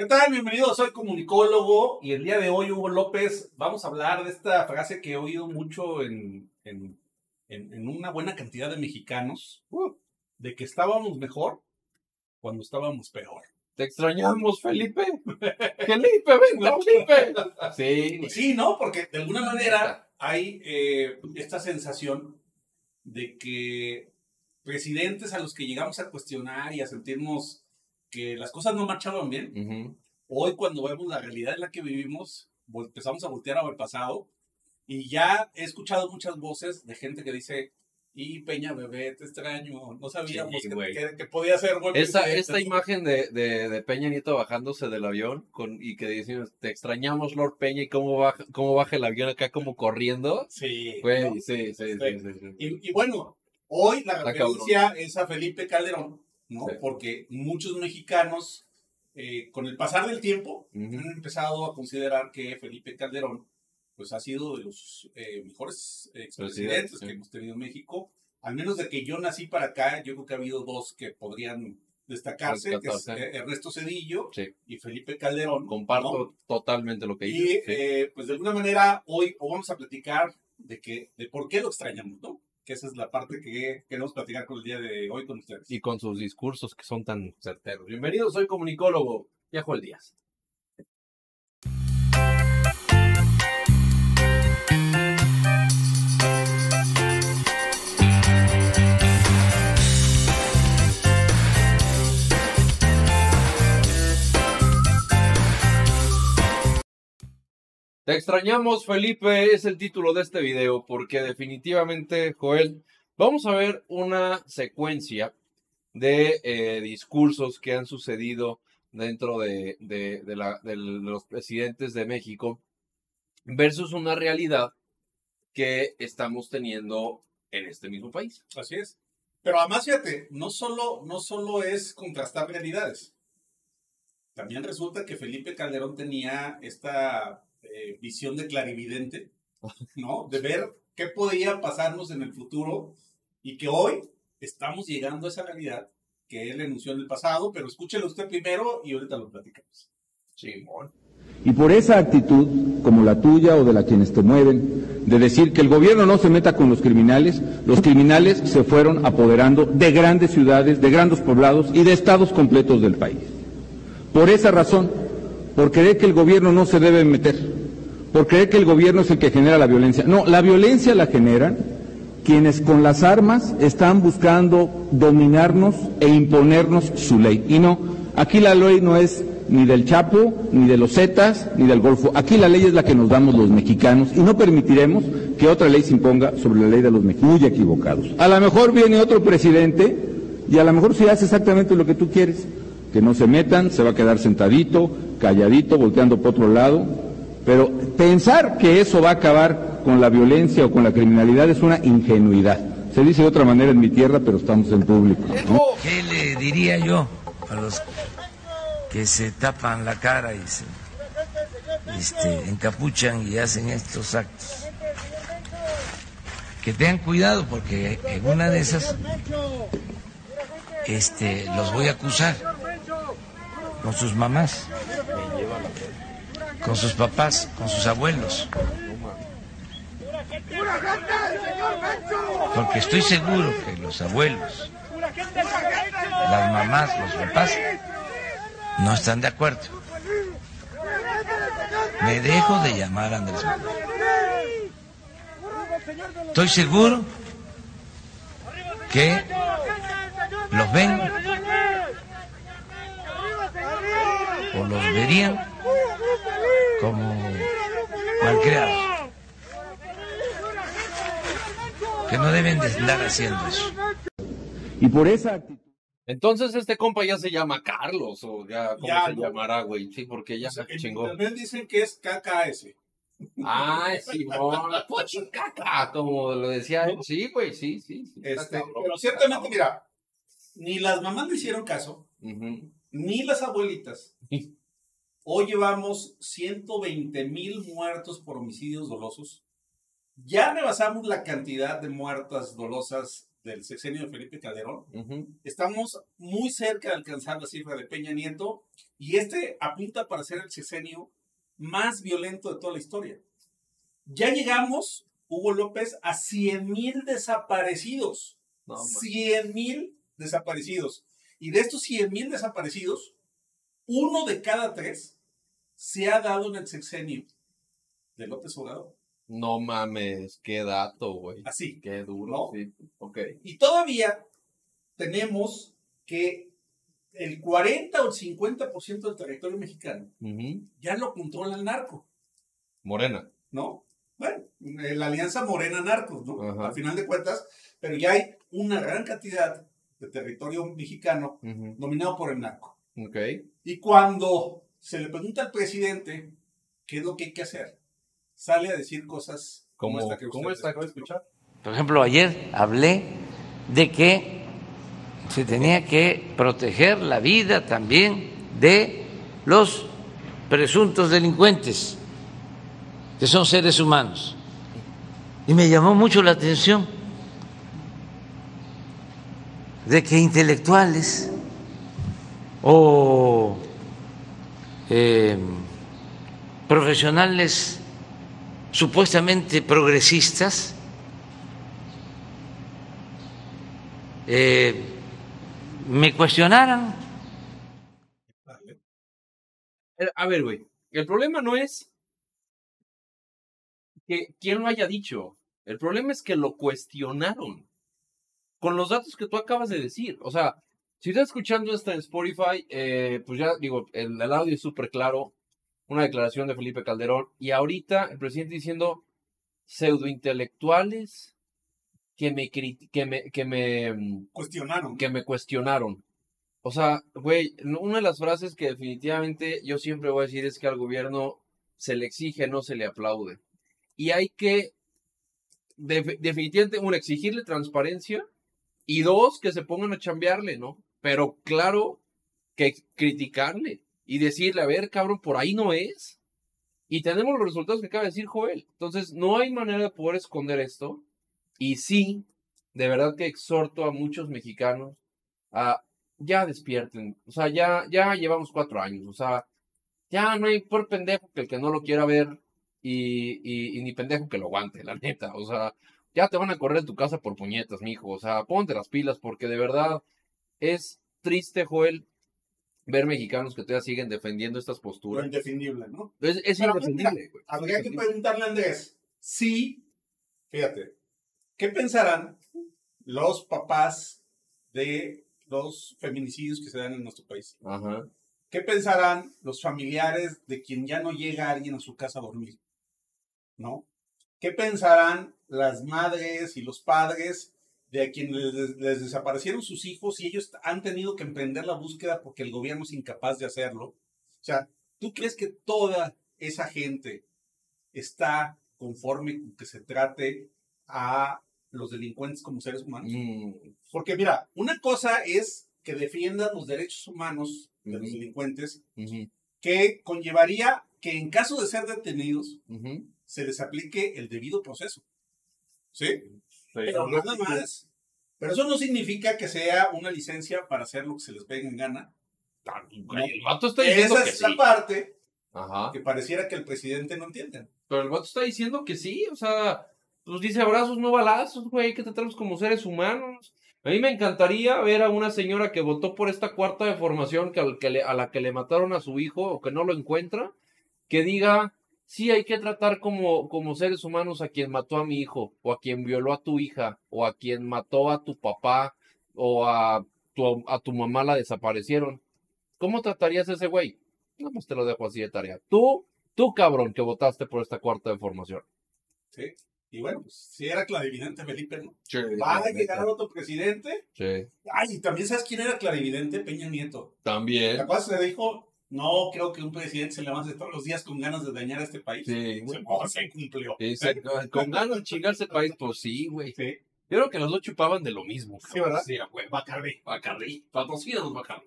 ¿Qué tal? Bienvenidos, soy comunicólogo y el día de hoy, Hugo López, vamos a hablar de esta frase que he oído mucho en, en, en- en una buena cantidad de mexicanos, uh, de que estábamos mejor cuando estábamos peor. Te extrañamos, Felipe. Felipe, venga, Felipe. Sí, sí, ¿no? Porque de alguna manera hay eh, esta sensación de que presidentes a los que llegamos a cuestionar y a sentirnos que las cosas no marchaban bien, Ujú. hoy cuando vemos la realidad en la que vivimos, empezamos a voltear al pasado y ya he escuchado muchas voces de gente que dice, y Peña bebé, te extraño, no sabíamos Sí, que, que- que podía ser buen Esta, presidente". esta imagen de, de, de Peña Nieto bajándose del avión con, y que dicen, te extrañamos, Lord Peña, y cómo baja, cómo baja el avión acá como corriendo. Sí. Güey, ¿no? sí, sí, sí, sí, sí. Y, y bueno, hoy la referencia es a Felipe Calderón, ¿no? Sí. Porque muchos mexicanos, eh, con el pasar del tiempo, han empezado a considerar que Felipe Calderón, pues ha sido de los eh, mejores expresidentes sí. que hemos tenido en México. Al menos de que yo nací para acá, yo creo que ha habido dos que podrían destacarse, que es eh, Ernesto Cedillo Sí. y Felipe Calderón. Comparto ¿no? totalmente lo que Y dices. sí. eh, pues de alguna manera hoy o vamos a platicar de que de por qué lo extrañamos, ¿no? Esa es la parte que queremos platicar con el día de hoy con ustedes. y con sus discursos que son tan certeros. Bienvenidos, soy comunicólogo, Joel Díaz. Te extrañamos, Felipe, es el título de este video, porque definitivamente, Joel, vamos a ver una secuencia de eh, discursos que han sucedido dentro de, la- de los presidentes de México versus una realidad que estamos teniendo en este mismo país. Así es. Pero además, fíjate, no solo, no solo es contrastar realidades. También resulta que Felipe Calderón tenía esta eh, visión de clarividente, ¿no? De ver qué podía pasarnos en el futuro y que hoy estamos llegando a esa realidad que él enunció en el pasado, pero escúchelo usted primero y ahorita lo platicamos. Simón. Y por esa actitud, como la tuya o de la quienes te mueven, de decir que el gobierno no se meta con los criminales, los criminales se fueron apoderando de grandes ciudades, de grandes poblados y de estados completos del país. Por esa razón, por creer que el gobierno no se debe meter, por creer que el gobierno es el que genera la violencia. No, la violencia la generan quienes con las armas están buscando dominarnos e imponernos su ley. Y no, aquí la ley no es ni del Chapo, ni de los Zetas, ni del Golfo. Aquí la ley es la que nos damos los mexicanos y no permitiremos que otra ley se imponga sobre la ley de los mexicanos. Muy equivocados. A lo mejor viene otro presidente y a lo mejor sí hace exactamente lo que tú quieres. Que no se metan, se va a quedar sentadito, calladito, volteando por otro lado. Pero pensar que eso va a acabar con la violencia o con la criminalidad es una ingenuidad. Se dice de otra manera en mi tierra, pero estamos en público. ¿Qué le diría yo a los que se tapan la cara y se este, encapuchan y hacen estos actos? Que tengan cuidado porque en una de esas este, los voy a acusar con sus mamás, con sus papás, con sus abuelos. Porque estoy seguro que los abuelos, las mamás, los papás, no están de acuerdo. Me dejo de llamar Andrés Manuel. Estoy seguro que los ven o los verían como malcriados. Que no deben de andar haciendo eso. Y por esa actitud. Entonces este compa ya se llama Carlos o ya cómo Ya, se no. llamará, güey. Sí, porque ya O sea, se chingó. internet dicen que es KKS. Ay, Simón, pochi caca, como lo decía él. Sí, güey, sí, sí. Este, cabrón, pero ciertamente, cabrón. mira, ni las mamás le hicieron caso, ni las abuelitas. Hoy llevamos 120 mil muertos por homicidios dolosos. Ya rebasamos la cantidad de muertas dolosas del sexenio de Felipe Calderón. Estamos muy cerca de alcanzar la cifra de Peña Nieto y este apunta para ser el sexenio más violento de toda la historia. Ya llegamos, Hugo López, a 100 mil desaparecidos. No, man. 100 mil desaparecidos. Y de estos 100 mil desaparecidos, uno de cada tres se ha dado en el sexenio de López Obrador. No mames, qué dato, güey. Así. Qué duro, ¿No? sí. Ok. Y todavía tenemos que el 40 o el 50% del territorio mexicano ya lo controla el narco, Morena. ¿no? Bueno, eh, la alianza Morena-Narcos, ¿no? Al final de cuentas, pero ya hay una gran cantidad de territorio mexicano dominado por el narco. Ok. Y cuando se le pregunta al presidente qué es lo que hay que hacer, sale a decir cosas como ¿Cómo, esta que ¿cómo ustedes está? ¿Acabo de escuchar? Por ejemplo, ayer hablé de que se tenía que proteger la vida también de los presuntos delincuentes, que son seres humanos. Y me llamó mucho la atención de que intelectuales o eh, profesionales supuestamente progresistas eh, me cuestionaran. A ver, güey. El problema no es que quién lo haya dicho. El problema es que lo cuestionaron. Con los datos que tú acabas de decir. O sea, si estás escuchando esto en Spotify, eh, pues ya digo, el, el audio es súper claro. Una declaración de Felipe Calderón. Y ahorita el presidente diciendo pseudointelectuales que me, que me, que me, mm, Cuestionaron. que me cuestionaron. O sea, güey, una de las frases que definitivamente yo siempre voy a decir es que al gobierno se le exige, no se le aplaude. Y hay que, def- definitivamente, uno, exigirle transparencia y dos, que se pongan a chambearle, ¿no? Pero claro que criticarle y decirle, a ver, cabrón, por ahí no es. Y tenemos los resultados que acaba de decir Joel. Entonces, no hay manera de poder esconder esto. Y sí, de verdad que exhorto a muchos mexicanos a ya despierten. O sea, ya, ya llevamos cuatro años. O sea, ya no hay por pendejo que el que no lo quiera ver y, y, ni pendejo que lo aguante, la neta. O sea, ya te van a correr de tu casa por puñetas, mijo. O sea, ponte las pilas porque de verdad es triste, Joel, ver mexicanos que todavía siguen defendiendo estas Lo posturas. indefendible, ¿no? Es, indefendible. Habría que preguntarle a Andrés si, fíjate, ¿qué pensarán los papás de los feminicidios que se dan en nuestro país? Ajá. ¿Qué pensarán los familiares de quien ya no llega alguien a su casa a dormir? ¿No? ¿Qué pensarán las madres y los padres de a quienes les, les desaparecieron sus hijos y ellos han tenido que emprender la búsqueda porque el gobierno es incapaz de hacerlo? O sea, ¿tú crees que toda esa gente está conforme con que se trate a los delincuentes como seres humanos? Mm, Porque mira, una cosa es que defiendan los derechos humanos de los delincuentes, que conllevaría que en caso de ser detenidos se les aplique el debido proceso. ¿Sí? Pero nada más. Pero eso no significa que sea una licencia para hacer lo que se les pegue en gana. Güey, El vato está diciendo Esa que es la parte Ajá. que pareciera que el presidente no entiende. Pero el vato está diciendo que sí, o sea, pues dice abrazos, no balazos, güey, que tratamos como seres humanos. A mí me encantaría ver a una señora que votó por esta cuarta de formación que, al que le- a la que le mataron a su hijo o que no lo encuentra, que diga, sí, hay que tratar como, como seres humanos a quien mató a mi hijo, o a quien violó a tu hija, o a quien mató a tu papá, o a tu, a tu mamá la desaparecieron. ¿Cómo tratarías a ese güey? No, pues te lo dejo así de tarea. Tú, tú cabrón que votaste por esta cuarta de formación. ¿sí? Y bueno, pues, si era clarividente Felipe, ¿no? Sí, Va a llegar otro presidente. Sí. Ay, y también sabes quién era clarividente, Peña Nieto. También. Capaz se dijo, no creo que un presidente se levante todos los días con ganas de dañar a este país. Sí, Se, oh, se cumplió. Se- con ganas de chingarse el país, pues sí, güey. Sí. Yo creo que los dos chupaban de lo mismo. Sí, ¿verdad? Sí, güey. Bacardi. Bacardi. Patrocínanos, Bacardi.